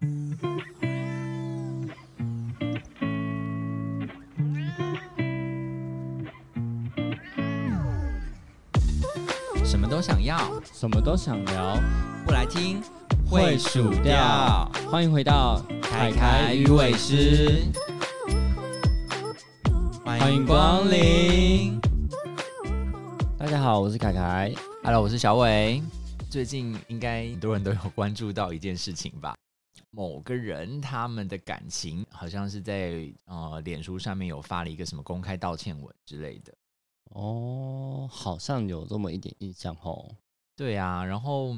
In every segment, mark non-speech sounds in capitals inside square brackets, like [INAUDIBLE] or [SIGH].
什么都想要，什么都想聊，不来听会数掉。欢迎回到凯凯鱼尾师，欢迎光临。大家好，我是凯凯。Hello，我是小伟。最近应该很多人都有关注到一件事情吧？某个人他们的感情好像是在呃脸书上面有发了一个什么公开道歉文之类的。哦，好像有这么一点印象哦。对啊，然后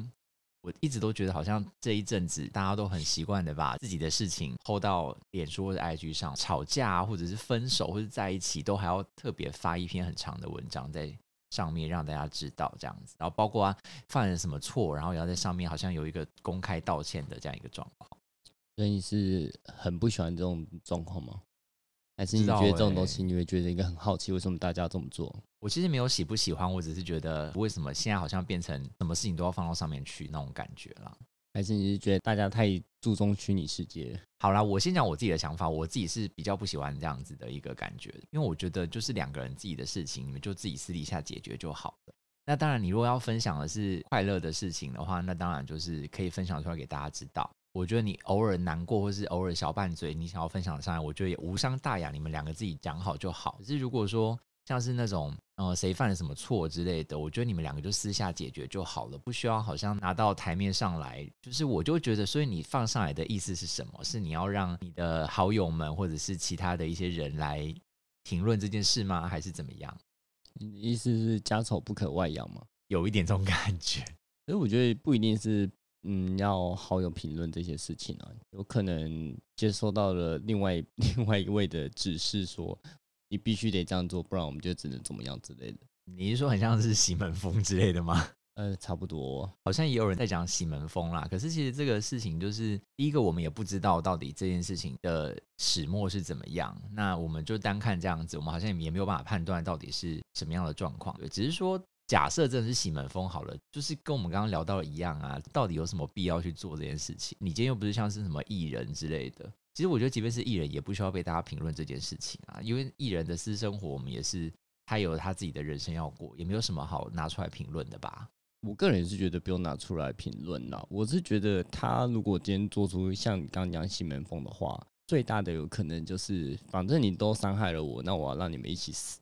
我一直都觉得好像这一阵子大家都很习惯的把自己的事情 hold 到脸书或者 IG 上，吵架啊或者是分手或者在一起，都还要特别发一篇很长的文章在上面让大家知道这样子，然后包括、啊、犯了什么错，然后也要在上面好像有一个公开道歉的这样一个状况。所以你是很不喜欢这种状况吗？还是你觉得这种欸东西你会觉得应该很好奇，为什么大家要这么做？我其实没有喜不喜欢，我只是觉得为什么现在好像变成什么事情都要放到上面去那种感觉啦。还是你是觉得大家太注重虚拟世界？好啦，我先讲我自己的想法，我自己是比较不喜欢这样子的一个感觉，因为我觉得就是两个人自己的事情，你们就自己私底下解决就好了。那当然，你如果要分享的是快乐的事情的话，那当然就是可以分享出来给大家知道。我觉得你偶尔难过，或是偶尔小拌嘴，你想要分享上来，我觉得也无伤大雅，你们两个自己讲好就好。可是如果说像是那种呃谁犯了什么错之类的，我觉得你们两个就私下解决就好了，不需要好像拿到台面上来。就是我就觉得，所以你放上来的意思是什么？是你要让你的好友们或者是其他的一些人来评论这件事吗？还是怎么样？你的意思是家丑不可外扬吗？有一点这种感觉。所以我觉得不一定是嗯要好友评论这些事情啊，有可能接收到了另外 [LAUGHS] 另外一位的指示说你必须得这样做，不然我们就只能怎么样之类的。你是说很像是洗门风之类的吗？[LAUGHS] 呃，差不多。好像也有人在讲洗门风啦。可是其实这个事情就是，第一个我们也不知道到底这件事情的始末是怎么样。那我们就单看这样子，我们好像也没有办法判断到底是什么样的状况。对，只是说假设真的是西门风好了，就是跟我们刚刚聊到的一样啊，到底有什么必要去做这件事情？你今天又不是像是什么艺人之类的。其实我觉得，即便是艺人，也不需要被大家评论这件事情啊，因为艺人的私生活，我们也是他有他自己的人生要过，也没有什么好拿出来评论的吧。我个人是觉得不用拿出来评论啦。我是觉得他如果今天做出像你刚刚讲西门风的话，最大的有可能就是，反正你都伤害了我，那我要让你们一起死。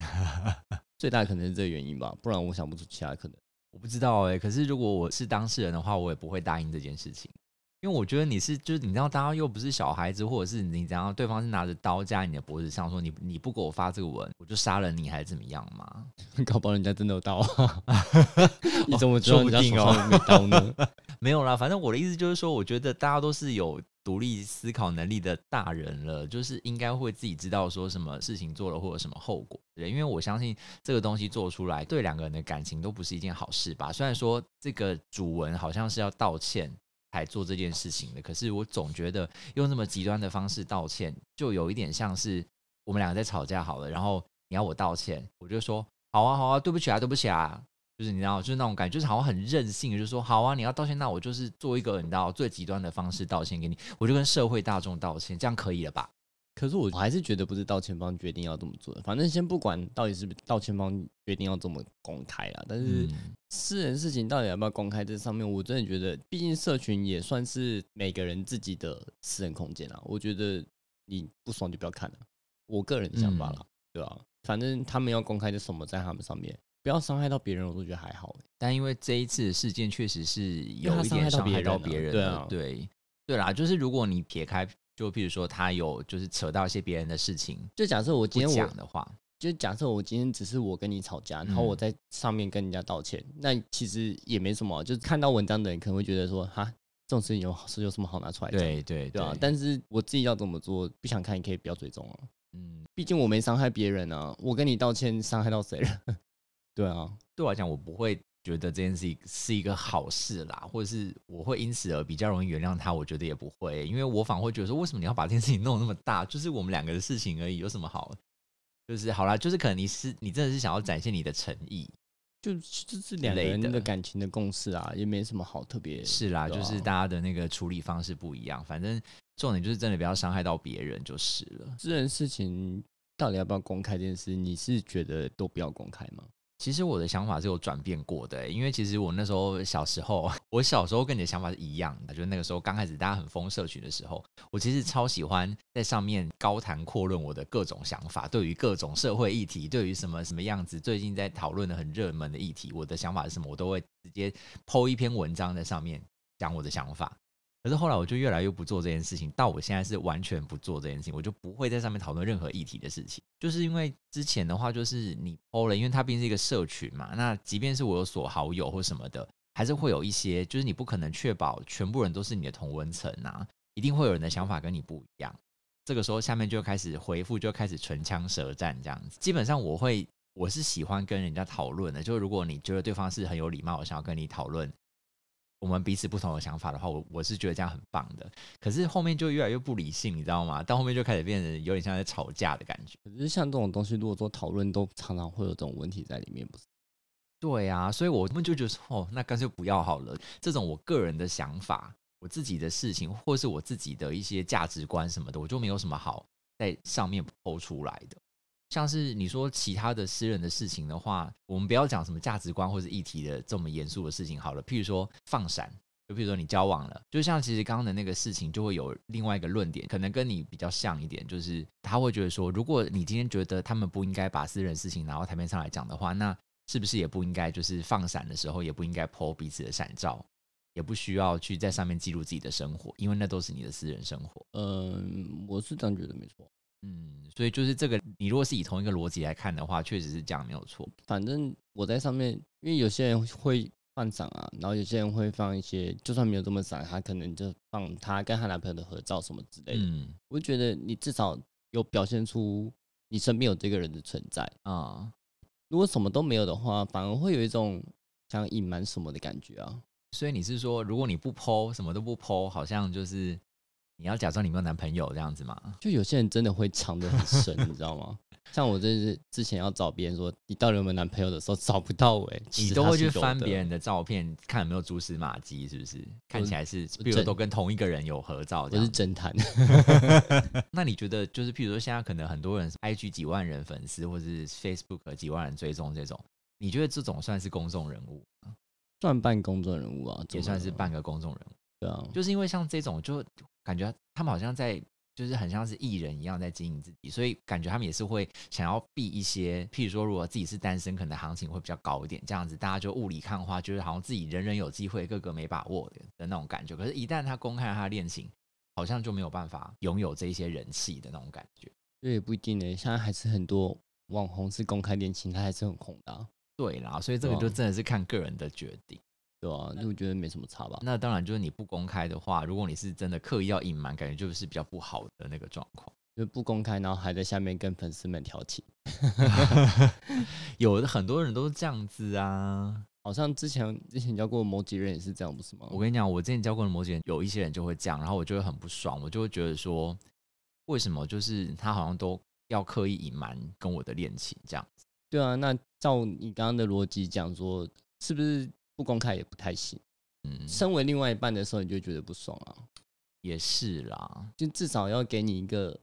[LAUGHS] 最大可能是这个原因吧，不然我想不出其他可能。我不知道哎、可是如果我是当事人的话，我也不会答应这件事情，因为我觉得你是就是你知道，大家又不是小孩子，或者是你怎样，对方是拿着刀架你的脖子上说你你不给我发这个文，我就杀了你，还是怎么样嘛？[LAUGHS] 搞不好人家真的有刀啊！[LAUGHS] 你怎么知道人家手上有没有刀呢？[LAUGHS] 没有啦，反正我的意思就是说，我觉得大家都是有独立思考能力的大人了，就是应该会自己知道说什么事情做了或者什么后果。对，因为我相信这个东西做出来，对两个人的感情都不是一件好事吧。虽然说这个主文好像是要道歉才做这件事情的，可是我总觉得用这么极端的方式道歉，就有一点像是我们两个在吵架好了，然后你要我道歉，我就说好啊好啊，对不起啊对不起啊，就是你知道，就是那种感觉，就是好像很任性，就是说好啊，你要道歉，那我就是做一个你知道最极端的方式道歉给你，我就跟社会大众道歉，这样可以了吧？可是我还是觉得不是道歉方决定要这么做的。反正先不管到底是不是道歉方决定要这么公开啦，但是嗯，私人事情到底要不要公开，这上面我真的觉得，毕竟社群也算是每个人自己的私人空间啊。我觉得你不爽就不要看了，我个人的想法啦，对吧、反正他们要公开就什么在他们上面，不要伤害到别人，我都觉得还好、欸。但因为这一次的事件确实是有一点伤害到别别人啊对对啦，就是如果你撇开，就譬如说他有就是扯到一些别人的事情就假设我今天讲的话，就假设我今天只是我跟你吵架，然后嗯我在上面跟人家道歉，那其实也没什么，就是看到文章的人可能会觉得说，哈，这种事情有是有什么好拿出来讲？对对对啊，但是我自己要怎么做，不想看，你可以不要追踪啊。嗯，毕竟我没伤害别人啊，我跟你道歉，伤害到谁了？[LAUGHS] 对啊，对我来讲，我不会觉得这件事情是一个好事啦，或者是我会因此而比较容易原谅他。我觉得也不会，因为我反而会觉得说，为什么你要把这件事情弄那么大？就是我们两个的事情而已，有什么好？就是好啦，就是可能你是你真的是想要展现你的诚意，就就是两个人的感情的共识啊，也没什么好特别。是啦，啊就是大家的那个处理方式不一样，反正重点就是真的不要伤害到别人就是了。这件事情到底要不要公开这件事，你是觉得都不要公开吗？其实我的想法是有转变过的、因为其实我那时候小时候，[LAUGHS] 我小时候跟你的想法是一样的，就是那个时候刚开始大家很疯社群的时候，我其实超喜欢在上面高谈阔论我的各种想法，对于各种社会议题，对于什么什么样子最近在讨论的很热门的议题，我的想法是什么，我都会直接剖一篇文章在上面讲我的想法。可是后来我就越来越不做这件事情，到我现在是完全不做这件事情，我就不会在上面讨论任何议题的事情。就是因为之前的话，就是你 PO 了，因为它毕竟是一个社群嘛，那即便是我有锁好友或什么的，还是会有一些，就是你不可能确保全部人都是你的同温层啊，一定会有人的想法跟你不一样。这个时候下面就开始回复，就开始唇枪舌战这样子。基本上我会，我是喜欢跟人家讨论的，就是如果你觉得对方是很有礼貌，我想要跟你讨论。我们彼此不同的想法的话，我我是觉得这样很棒的。可是后面就越来越不理性，你知道吗？到后面就开始变得有点像在吵架的感觉。可是像这种东西，如果说讨论都常常会有这种问题在里面，不是？对啊，所以我们就觉得说，哦，那干脆不要好了。这种我个人的想法，我自己的事情，或是我自己的一些价值观什么的，我就没有什么好在上面剖出来的。像是你说其他的私人的事情的话，我们不要讲什么价值观或者议题的这么严肃的事情好了。譬如说放闪，就譬如说你交往了，就像其实刚刚的那个事情，就会有另外一个论点，可能跟你比较像一点，就是他会觉得说，如果你今天觉得他们不应该把私人事情拿到台面上来讲的话，那是不是也不应该就是放闪的时候，也不应该剖彼此的闪照，也不需要去在上面记录自己的生活，因为那都是你的私人生活。嗯，我是这样觉得没错。嗯，所以就是这个，你如果是以同一个逻辑来看的话，确实是这样，没有错。反正我在上面，因为有些人会放闪啊，然后有些人会放一些，就算没有这么闪，他可能就放他跟他男朋友的合照什么之类的。嗯我就觉得你至少有表现出你身边有这个人的存在。啊、如果什么都没有的话，反而会有一种想隐瞒什么的感觉啊。所以你是说，如果你不 po 什么都不 po，好像就是你要假装你没有男朋友这样子吗？就有些人真的会藏得很深，你知道吗？[LAUGHS] 像我这是之前要找别人说你到底有没有男朋友的时候找不到哎、其你都会去翻别人的照片，看有没有蛛丝马迹，是不是？看起来是，比如真都跟同一个人有合照这是样。侦探，[LAUGHS] 那你觉得，就是譬如说，现在可能很多人 IG 几万人粉丝，或者是 Facebook 几万人追踪这种，你觉得这种算是公众人物？算半公众人物啊，也算是半个公众人物？对啊，就是因为像这种，就感觉他们好像在，就是很像是艺人一样在经营自己，所以感觉他们也是会想要避一些，譬如说，如果自己是单身，可能行情会比较高一点，这样子大家就雾里看花，就是好像自己人人有机会，个个没把握的的那种感觉。可是，一旦他公开他的恋情，好像就没有办法拥有这一些人气的那种感觉。这也不一定呢、现在还是很多网红是公开恋情，他还是很红的、啊，对啦，所以这个就真的是看个人的决定。对啊，那我觉得没什么差吧。那当然，就是你不公开的话，如果你是真的刻意要隐瞒，感觉就是比较不好的那个状况。就不公开，然后还在下面跟粉丝们调情，[LAUGHS] [LAUGHS] 有的很多人都是这样子啊。好像之前之前教过某几人也是这样，不是吗？我跟你讲，我之前教过的某几人，有一些人就会这样，然后我就会很不爽，我就会觉得说，为什么就是他好像都要刻意隐瞒跟我的恋情这样子？对啊，那照你刚刚的逻辑讲说，是不是不公开也不太行？嗯，身为另外一半的时候，你就觉得不爽啊，也是啦。就至少要给你一个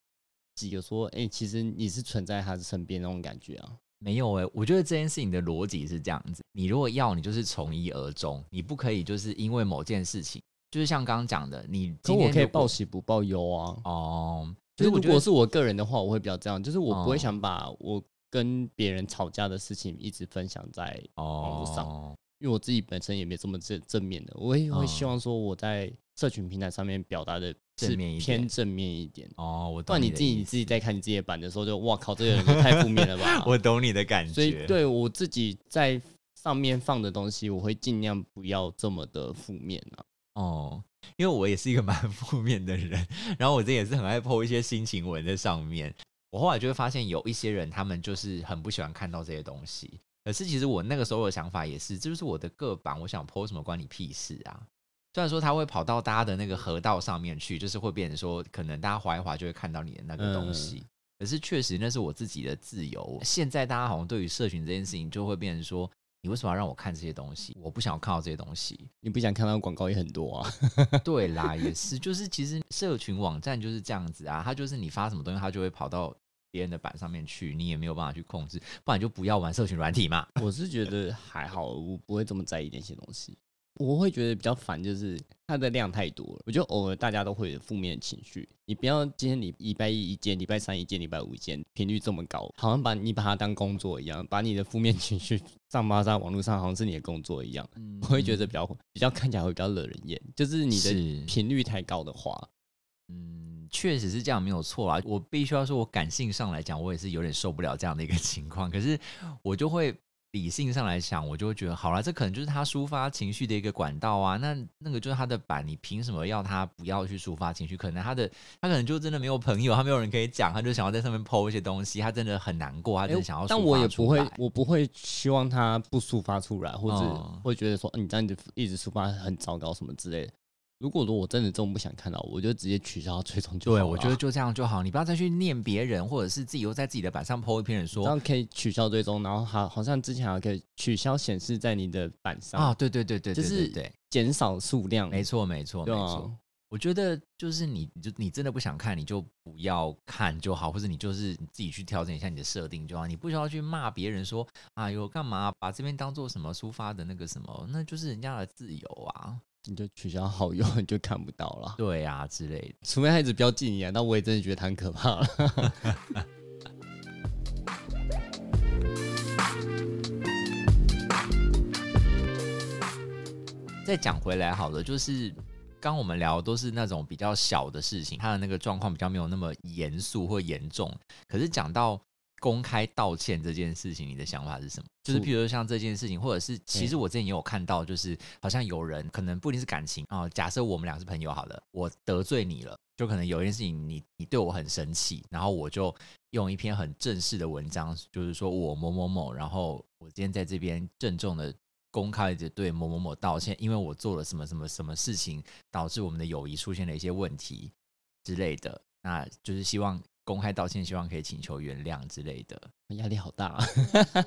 几个说，哎、其实你是存在他身边那种感觉啊。没有哎、我觉得这件事情的逻辑是这样子：你如果要，你就是从一而终，你不可以就是因为某件事情，就是像刚刚讲的，你可我可以报喜不报忧啊。哦。就是如果是我个人的话，我会比较这样，就是我不会哦想把我跟别人吵架的事情一直分享在，网络上哦，因为我自己本身也没这么正正面的，我也会嗯希望说我在社群平台上面表达的是正面一点偏正面一点。哦，我不然你懂的意思自己你自己在看你自己的版的时候就，哇靠，这个人也太负面了吧！[LAUGHS] 我懂你的感觉。所以对我自己在上面放的东西，我会尽量不要这么的负面啊。哦，因为我也是一个蛮 [LAUGHS] 负面的人，然后我这也是很爱 po 一些心情文在上面。我后来就会发现，有一些人他们就是很不喜欢看到这些东西。可是其实我那个时候的想法也是，这就是我的个版，我想 po 什么关你屁事啊！虽然说它会跑到大家的那个河道上面去，就是会变成说，可能大家划一划就会看到你的那个东西。可是确实那是我自己的自由。现在大家好像对于社群这件事情，就会变成说，你为什么要让我看这些东西？我不想要看到这些东西。你不想看到广告也很多啊。[LAUGHS] 对啦，也是，就是其实社群网站就是这样子啊，它就是你发什么东西，它就会跑到别人的板上面去，你也没有办法去控制，不然就不要玩社群软体嘛。[LAUGHS] 我是觉得还好，我不会这么在意那些东西。我会觉得比较烦，就是它的量太多了。我觉得偶尔大家都会有负面情绪，你不要今天礼礼拜一一件，礼拜三一件，礼拜五一件，频率这么高，好像把你把它当工作一样，把你的负面情绪上发在网络上，好像是你的工作一样。我会觉得比较比较看起来会比较惹人厌，就是你的频率太高的话，嗯，确实是这样，没有错啊。我必须要说，我感性上来讲，我也是有点受不了这样的一个 [LAUGHS] 情况，可是我就会。理性上来想，我就会觉得好了，这可能就是他抒发情绪的一个管道啊。那那个就是他的板，你凭什么要他不要去抒发情绪？可能他的他可能就真的没有朋友，他没有人可以讲，他就想要在上面抛一些东西，他真的很难过，他就想要。但我也不会，我不会希望他不抒发出来，或者会觉得说你这样子一直抒发很糟糕什么之类的。如果说我真的这么不想看到，我就直接取消追踪就好对，我觉得就这样就好。你不要再去念别人，或者是自己又在自己的板上 po 一篇人说，这样可以取消追踪，然后好好像之前还可以取消显示在你的板上啊。对对对对，就是对减少数量。没错没错没错。我觉得就是你就你真的不想看，你就不要看就好，或者你就是自己去调整一下你的设定就好。你不需要去骂别人说哎呦干嘛把这边当做什么抒发的那个什么，那就是人家的自由啊。你就取消好友，[LAUGHS] 你就看不到了。对啊，之类的。除非他一直标记你啊，那我也真的觉得很可怕了。[LAUGHS] 再讲回来好了，就是刚我们聊都是那种比较小的事情，他的那个状况比较没有那么严肃或严重。可是讲到公开道歉这件事情，你的想法是什么？就是譬如说像这件事情，或者是其实我之前也有看到，就是好像有人可能不一定是感情啊。假设我们俩是朋友好了，我得罪你了，就可能有一件事情你你对我很生气，然后我就用一篇很正式的文章，就是说我某某某，然后我今天在这边郑重的公开的对某某某道歉，因为我做了什么什么什么事情，导致我们的友谊出现了一些问题之类的，那就是希望。公开道歉，希望可以请求原谅之类的，压力好大。啊！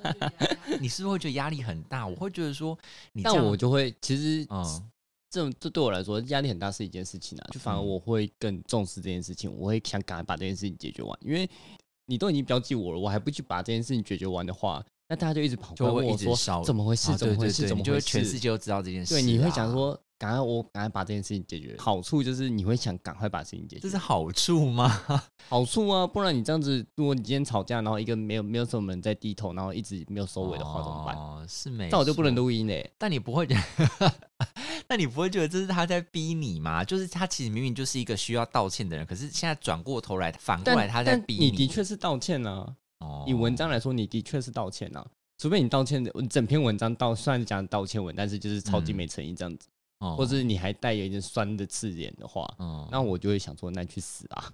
[LAUGHS] 你是不是会觉得压力很大？我会觉得说，但我就会其实，嗯，这这对我来说压力很大是一件事情啊。就反而我会更重视这件事情，我会想赶快把这件事情解决完。因为你都已经标记我了，我还不去把这件事情解决完的话，那大家就一直跑过来问我说怎么回事？怎么回事？怎么回事？全世界都知道这件事。对，你会想说。赶快，我赶快把这件事情解决。好处就是你会想赶快把事情解决，这是好处吗？[LAUGHS] 好处啊，不然你这样子，如果你今天吵架，然后一个没有没有什么人在低头，然后一直没有收尾的话，怎么办？哦，是没，那我就不能录音嘞。但你不会，那你不会觉得这是他在逼你吗？就是他其实明明就是一个需要道歉的人，可是现在转过头来，反过来他在逼你。的确是道歉啊。哦，以文章来说，你的确是道歉啊。除非你道歉的整篇文章道算是讲道歉文，但是就是超级没诚意这样子。或者你还带有一点酸的刺眼的话，嗯，那我就会想说，那去死啊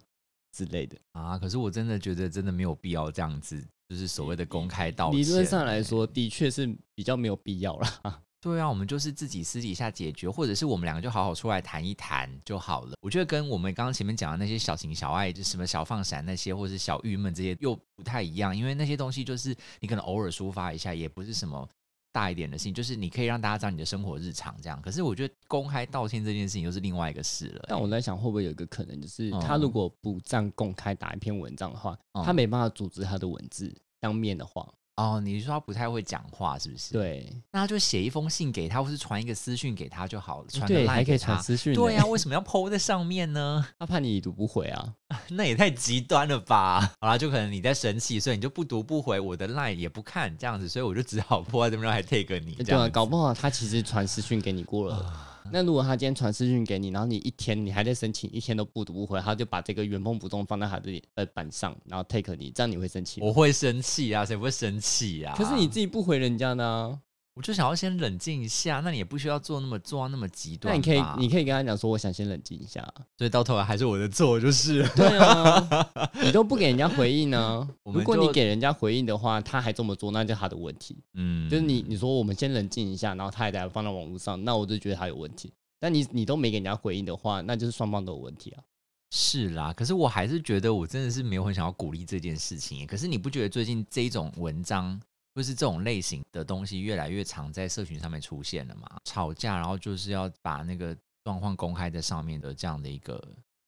之类的啊。可是我真的觉得真的没有必要这样子，就是所谓的公开道歉。理论上来说，的确是比较没有必要了。[LAUGHS] 对啊，我们就是自己私底下解决，或者是我们两个就好好出来谈一谈就好了。我觉得跟我们刚刚前面讲的那些小情小爱，就什么小放闪那些，或者是小郁闷这些又不太一样，因为那些东西就是你可能偶尔抒发一下，也不是什么。大一点的事情，就是你可以让大家知道你的生活日常这样。可是我觉得公开道歉这件事情又是另外一个事了。但我在想，会不会有一个可能，就是他如果不这样公开打一篇文章的话，他没办法组织他的文字当面的话。哦，你说他不太会讲话，是不是？对，那他就写一封信给他，或是传一个私讯给他就好了。传对，还可以传私讯。对呀，为什么要 [LAUGHS] PO 在上面呢？他怕你已读不回啊？[LAUGHS] 那也太极端了吧！好啦，就可能你在生气，所以你就不读不回我的 line 也不看这样子，所以我就只好 PO 在这边还 take 你。对啊，搞不好他其实传私讯给你过了。[LAUGHS] 那如果他今天传私讯给你，然后你一天你还在申请，一天都不读不回，他就把这个原封不动放在他的呃板上，然后 take 你，这样你会生气？我会生气啊，谁不会生气啊？可是你自己不回人家呢？我就想要先冷静一下，那你也不需要做那么做到那么极端。那你可以，你可以跟他讲说，我想先冷静一下。所以到头来还是我的错，就是对啊，[LAUGHS] 你都不给人家回应呢。[LAUGHS] 如果你给人家回应的话，他还这么做，那就他的问题。嗯，就是你你说我们先冷静一下，然后他还在放到网络上，那我就觉得他有问题。但你你都没给人家回应的话，那就是双方都有问题啊。是啦，可是我还是觉得我真的是没有很想要鼓励这件事情。可是你不觉得最近这种文章就是这种类型的东西越来越常在社群上面出现了嘛，吵架，然后就是要把那个状况公开在上面的这样的一个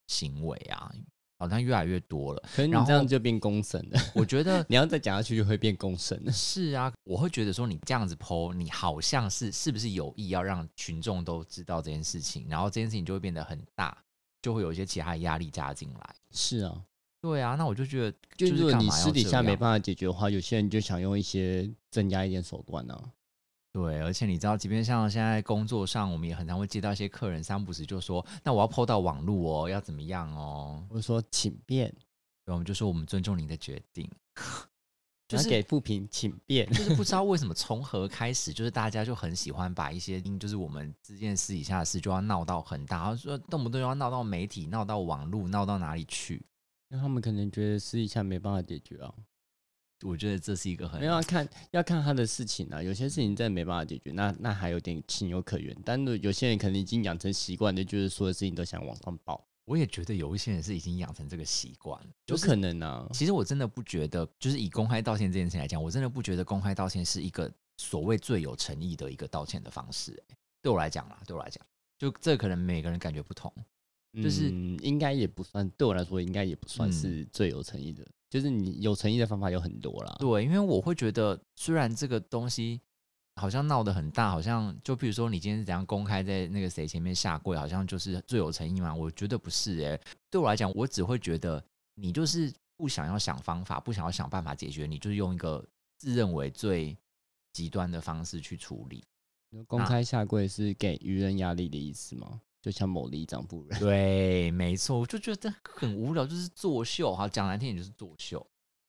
行为啊，好像越来越多了。可是你这样就变公审了，我觉得 [LAUGHS] 你要再讲下去就会变公审了。是啊，我会觉得说你这样子剖，你好像是是不是有意要让群众都知道这件事情，然后这件事情就会变得很大，就会有一些其他的压力加进来。是啊，对啊，那我就觉得就就是如果你嘛要私底下没样办法解决的话，有些人就想用一些增加一点手段啊。对，而且你知道，即便像现在工作上，我们也很常会接到一些客人三不时就说，那我要抛到网络哦，要怎么样哦？我说请便，对，我们就说我们尊重您的决定。就就是是给负评，请便。就是不知道为什么 [LAUGHS] 从何开始，就是大家就很喜欢把一些就是我们之间私底下的事就要闹到很大，然后说动不动要闹到媒体、闹到网络、闹到哪里去。那他们可能觉得私底下没办法解决啊，我觉得这是一个很没有要看要看他的事情啊，有些事情真的没办法解决，那那还有点情有可原。但是有些人可能已经养成习惯的，就是所有事情都想往上报，我也觉得有一些人是已经养成这个习惯，有可能啊。其实我真的不觉得，就是以公开道歉这件事情来讲，我真的不觉得公开道歉是一个所谓最有诚意的一个道歉的方式、欸对我来讲啦，对我来讲，就这可能每个人感觉不同。就是嗯、应该也不算，对我来说应该也不算嗯是最有诚意的。就是你有诚意的方法有很多啦。对，因为我会觉得，虽然这个东西好像闹得很大，好像就比如说你今天是怎样公开在那个谁前面下跪，好像就是最有诚意嘛？我觉得不是诶、对我来讲，我只会觉得你就是不想要想方法，不想要想办法解决，你就是用一个自认为最极端的方式去处理。公开下跪是给舆论压力的意思吗？就像某里长不人，[LAUGHS] 对，没错，我就觉得很无聊，就是作秀。哈，讲难听点就是作秀。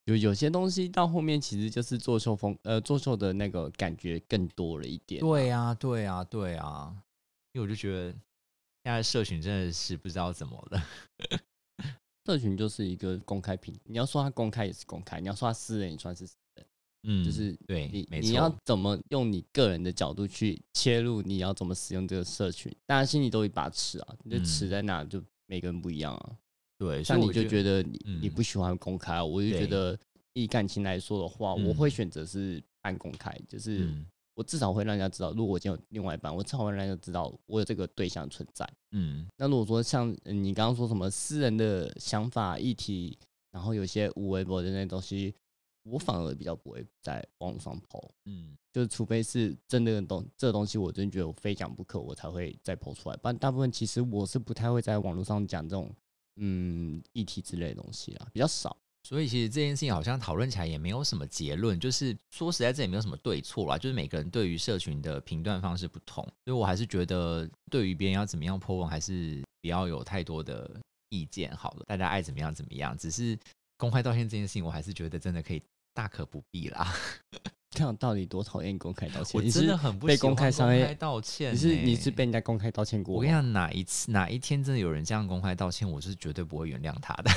有有些东西到后面其实就是作秀风，呃，作秀的那个感觉更多了一点。对啊、对啊、对啊、因为我就觉得现在社群真的是不知道怎么了。[LAUGHS] 社群就是一个公开平，你要说它公开也是公开，你要说它私人也算是嗯，就是对你，没你要，怎么用你个人的角度去切入，你要怎么使用这个社群，大家心里都有一把尺啊，你的尺嗯。在哪，就每个人不一样啊。对，所像你就觉觉得你嗯。你不喜欢公开啊，我就觉得以感情来说的话，我嗯。会选择是半公开，就是嗯。我至少会让人家知道，如果我今天有另外一半，我至少会让人家知道我有这个对象存在。嗯。那如果说像呃你刚刚说什么私人的想法、议题，然后有些无微博的那些东西，我反而比较不会在网络上抛，嗯，就是除非是真的东这个东西，我真的觉得我非讲不可，我才会再抛出来。不然大部分其实我是不太会在网络上讲这种嗯议题之类的东西啊，比较少。所以其实这件事情好像讨论起来也没有什么结论，就是说实在这也没有什么对错啦，就是每个人对于社群的评断方式不同，所以我还是觉得对于别人要怎么样 po 文，还是不要有太多的意见好了，大家爱怎么样怎么样。只是公开道歉这件事情，我还是觉得真的可以大可不必啦。[LAUGHS] 这样到底多讨厌公开道歉？我真的很不喜欢公开伤害公开道歉、你是你是欸被人家公开道歉过吗？我跟你讲，哪一次哪一天真的有人这样公开道歉，我是绝对不会原谅他的。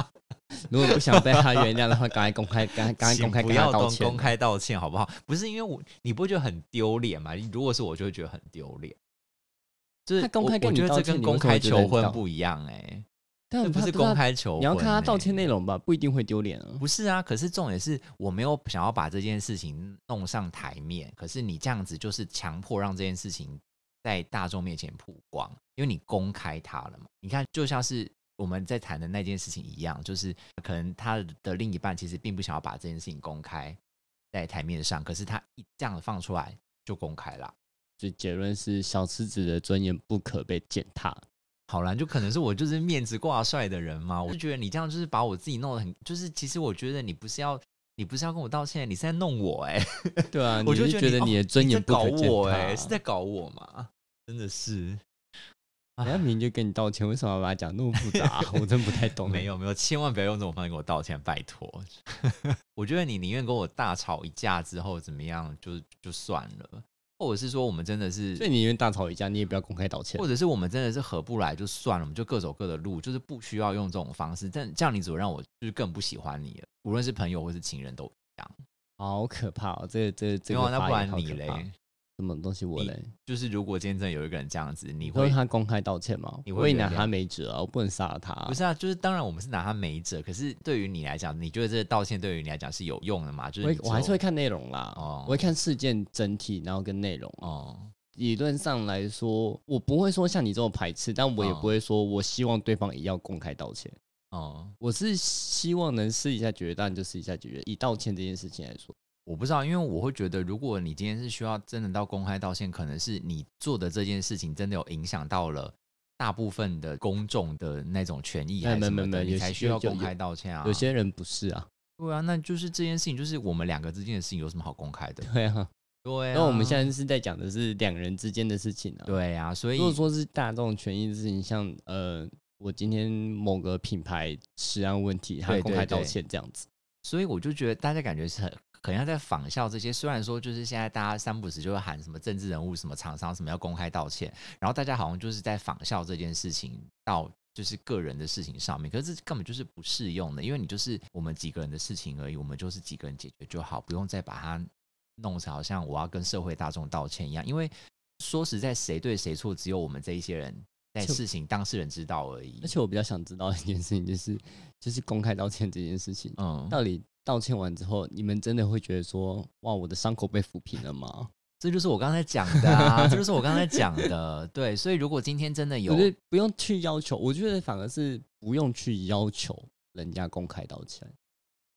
[LAUGHS] 如果不想被他原谅的话，赶快公开，赶快赶快公开跟他不要公道歉。公开道歉好不好？不是因为我，你不会觉得很丢脸吗？如果是我，就会觉得很丢脸。就是他公开跟你道觉得这跟公开求婚不一样哎、但这不是公开求婚、你要看他道歉欸内容吧，不一定会丢脸啊。不是啊，可是重点是我没有想要把这件事情弄上台面，可是你这样子就是强迫让这件事情在大众面前曝光，因为你公开他了嘛。你看，就像是我们在谈的那件事情一样，就是可能他的另一半其实并不想要把这件事情公开在台面上，可是他一这样放出来就公开了。就结论是，小狮子的尊严不可被践踏。好啦，就可能是我就是面子挂帅的人嘛，我就觉得你这样就是把我自己弄得很，就是其实我觉得你不是要你不是要跟我道歉，你是在弄我哎、对啊，[LAUGHS] 我你就是觉得你的尊严不搞我哎、踏。是在搞我嘛？真的是人家明明就跟你道歉，为什么要把它讲那么复杂、我真不太懂。[LAUGHS] 没，有没有，千万不要用这种方式跟我道歉，拜托。[LAUGHS] 我觉得你宁愿跟我大吵一架之后怎么样，就就算了，或者是说我们真的是所以你宁愿大吵一架，你也不要公开道歉或。者是我们真的是合不来就算了，我们就各走各的路，就是不需要用这种方式。但这样你只会让我就是更不喜欢你了，无论是朋友或是情人都一样。好可怕哦！这这这没有啊，个发那不然你嘞？什么东西我你嘞？就是如果今天真的有一个人这样子，你会他公开道歉吗？你会拿他没辙啊，我不能杀了他啊、不是啊？就是当然我们是拿他没辙，可是对于你来讲，你觉得这个道歉对于你来讲是有用的吗？就是我还是会看内容啦，哦我会看事件整体，然后跟内容。哦理论上来说，我不会说像你这么排斥，但我也哦不会说我希望对方也要公开道歉。哦，我是希望能私底下解决，当然就私底下解决。以道歉这件事情来说，我不知道，因为我会觉得，如果你今天是需要真的到公开道歉，可能是你做的这件事情真的有影响到了大部分的公众的那种权益，还是什么的，你才需要公开道歉啊。有些人不是啊，对啊，那就是这件事情，就是我们两个之间的事情，有什么好公开的？[LAUGHS] 对啊。对啊，那我们现在是在讲的是两人之间的事情啊。对啊，所以如果说是大众权益的事情，像呃，我今天某个品牌食安问题，他对公开道歉这样子，所以我就觉得大家感觉是很很像在仿效这些。虽然说就是现在大家三不时就会喊什么政治人物、什么厂商、什么要公开道歉，然后大家好像就是在仿效这件事情到就是个人的事情上面，可是这根本就是不适用的，因为你就是我们几个人的事情而已，我们就是几个人解决就好，不用再把它弄成好像我要跟社会大众道歉一样。因为说实在，谁对谁错，只有我们这一些人在事情当事人知道而已而。且我比较想知道一件事情，就是就是公开道歉这件事情，嗯，到底道歉完之后，你们真的会觉得说，哇，我的伤口被抚平了吗？[LAUGHS] 这就是我刚才讲的啊，[LAUGHS] 这就是我刚才讲的。对，所以如果今天真的有不用去要求，我觉得反而是不用去要求人家公开道歉，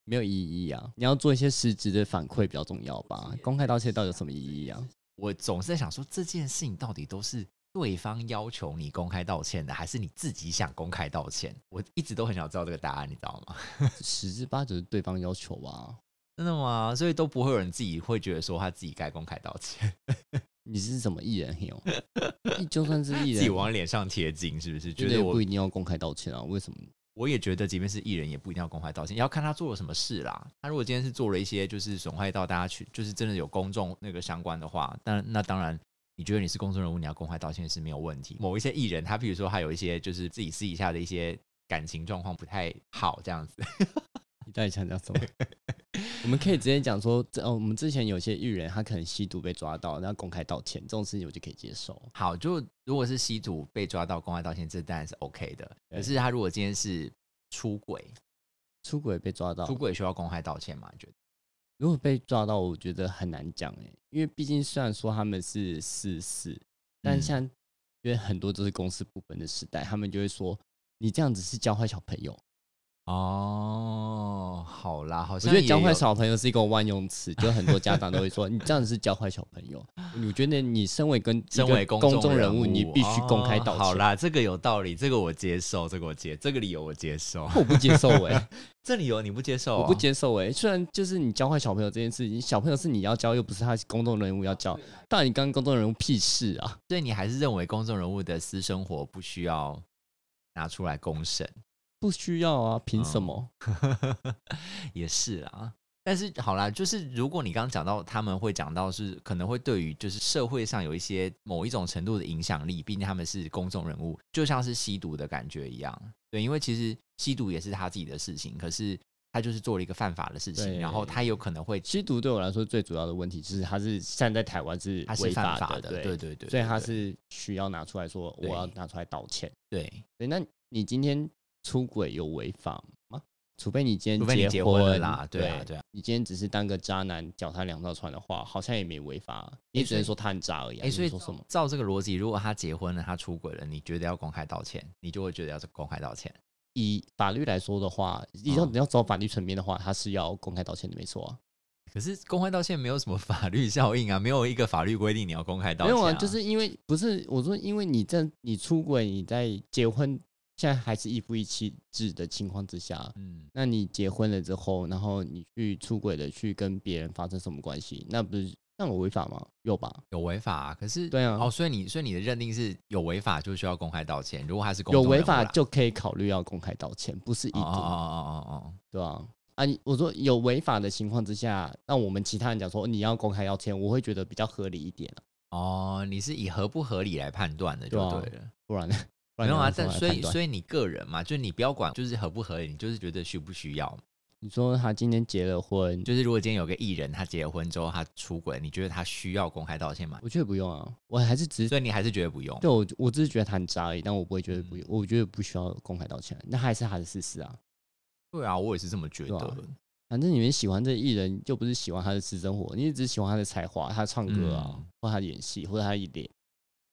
没有意义啊。你要做一些实质的反馈比较重要吧。公开道歉到底有什么意义啊？我总是在想说，这件事情到底都是对方要求你公开道歉的，还是你自己想公开道歉？我一直都很想知道这个答案，你知道吗？[LAUGHS] 十之八九是对方要求吧。真的吗？所以都不会有人自己会觉得说他自己该公开道歉，[LAUGHS] 你是什么艺人哟？你就算是艺人自己，往脸上贴金，是不是？觉得我不一定要公开道歉啊？为什么？我也觉得，即便是艺人，也不一定要公开道歉，也要看他做了什么事啦。他如果今天是做了一些就是损害到大家去，就是真的有公众那个相关的话，但那当然，你觉得你是公众人物，你要公开道歉是没有问题。某一些艺人，他比如说他有一些就是自己私底下的一些感情状况不太好，这样子，[LAUGHS] 你到底想讲什么？[LAUGHS] 我们可以直接讲说，这哦，我们之前有些艺人他可能吸毒被抓到，然后公开道歉，这种事情我就可以接受。好，就如果是吸毒被抓到公开道歉，这当然是 OK 的。可是他如果今天是出轨，出轨被抓到出，轨需要公开道歉吗？你觉得？如果被抓到，我觉得很难讲哎，因为毕竟虽然说他们是四四，但嗯。像因为很多都是公司部分的时代，他们就会说你这样子是教坏小朋友。哦，好啦，好我觉得教坏小朋友是一个万用词，就很多家长都会说你这样子是教坏小朋友。[LAUGHS] 我觉得你身为跟身为公公众人物，你必须公开道歉。哦好啦，这个有道理，这个我接受，这个我接，这个理由我接受。[LAUGHS] 我不接受哎、[LAUGHS] 这理由你不接受、我不。接受哎、虽然就是你教坏小朋友这件事情，小朋友是你要教，又不是他公众人物要教，当然你跟公众人物屁事啊！所以你还是认为公众人物的私生活不需要拿出来公审？不需要啊，凭什嗯么？[LAUGHS] 也是啦。但是好啦，就是如果你刚刚讲到他们会讲到是可能会对于就是社会上有一些某一种程度的影响力，毕竟他们是公众人物，就像是吸毒的感觉一样。对，因为其实吸毒也是他自己的事情，可是他就是做了一个犯法的事情，然后他有可能会吸毒对我来说最主要的问题就是他是现在在台湾是他是犯法的，对对对对，所以他是需要拿出来说我要拿出来道歉。对，对，那你今天出轨有违法吗？除非你今天结婚啦，对啊对啊。你今天只是当个渣男，脚踏两条船的话，好像也没违法，你只能说他很渣而已、啊。哎、所以你说什么？照这个逻辑，如果他结婚了，他出轨了，你觉得要公开道歉，你就会觉得要公开道歉。以法律来说的话，你要嗯你要走法律层面的话，他是要公开道歉的，没错啊。可是公开道歉没有什么法律效应啊，没有一个法律规定你要公开道歉、没有啊，就是因为不是我说，因为你在你出轨，你在结婚，现在还是一夫一妻制的情况之下，嗯，那你结婚了之后，然后你去出轨的去跟别人发生什么关系，那不是那有违法吗？有吧？有违法、啊，可是对啊哦，所以你所以你的认定是有违法就需要公开道歉，如果他是公有违法就可以考虑要公开道歉，不是一定，哦哦哦哦哦对吧、啊？你我说有违法的情况之下，那我们其他人讲说你要公开道歉，我会觉得比较合理一点啊哦哦，你是以合不合理来判断的就对啊对了。不然呢？没有啊，但所以所以你个人嘛，就是你不要管就是合不合理，你就是觉得需不需要。你说他今天结了婚，就是如果今天有个艺人他结了婚之后他出轨，你觉得他需要公开道歉吗？我觉得不用啊，我还是只是所以你还是觉得不用？对我我只是觉得他很渣而已，但我不会觉得不嗯用，我觉得不需要公开道歉，那还是他的事实啊。对啊，我也是这么觉得。反正你们喜欢这个艺人，又不是喜欢他的私生活，你只喜欢他的才华，他唱歌啊，嗯或他演戏，或者他一脸，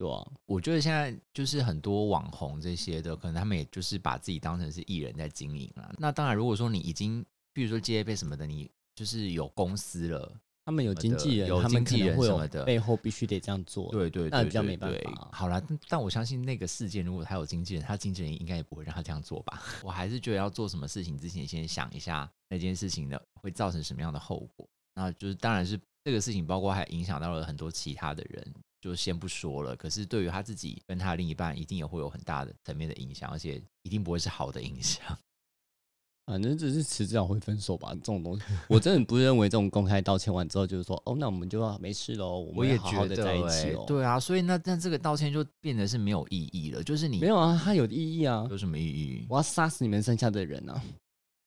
对啊、我觉得现在就是很多网红这些的，可能他们也就是把自己当成是艺人在经营了。那当然，如果说你已经，比如说接杯什么的，你就是有公司了，他们有经纪人，有他们经纪人什么的背后必须得这样做。对对对，那比较没办法啊好啦，但但我相信那个事件，如果他有经纪人，他经纪人应该也不会让他这样做吧。[LAUGHS] 我还是觉得要做什么事情之前，先想一下那件事情的会造成什么样的后果。那就是当然是这个事情，包括还影响到了很多其他的人，就先不说了。可是对于他自己跟他的另一半，一定也会有很大的层面的影响，而且一定不会是好的影响。[LAUGHS] 反正只是迟早会分手吧，这种东西，我真的不认为这种公开道歉完之后，就是说，哦，那我们就要没事喽，我们也们好好的在一欸起哦。，对啊，所以那那这个道歉就变得是没有意义了。就是你没有啊，它有意义啊，有什么意义？我要杀死你们剩下的人啊，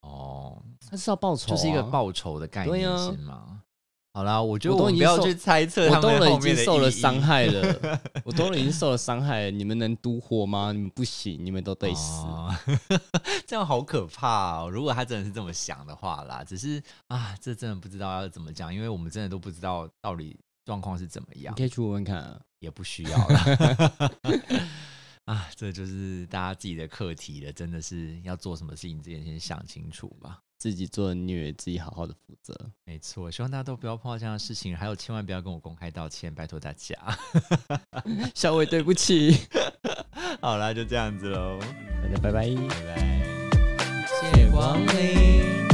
哦，他是要报仇、啊，就是一个报仇的概念是吗？好啦，我觉得我不要去猜测他我都了已经受了伤害了，[LAUGHS] 我都了已经受了伤害了，你们能独活吗？你们不行，你们都得死。[LAUGHS] 哦这样好可怕哦！如果他真的是这么想的话啦，只是啊，这真的不知道要怎么讲，因为我们真的都不知道到底状况是怎么样你，可以去问问看、啊。也不需要了。[LAUGHS] 啊，这就是大家自己的课题了，真的是要做什么事情之前先想清楚吧。自己做的虐，自己好好的负责。没错，希望大家都不要碰到这样的事情，还有千万不要跟我公开道歉，拜托大家。小伟，对不起，[LAUGHS] 好啦，就这样子喽，大家拜拜。拜拜，谢谢光临。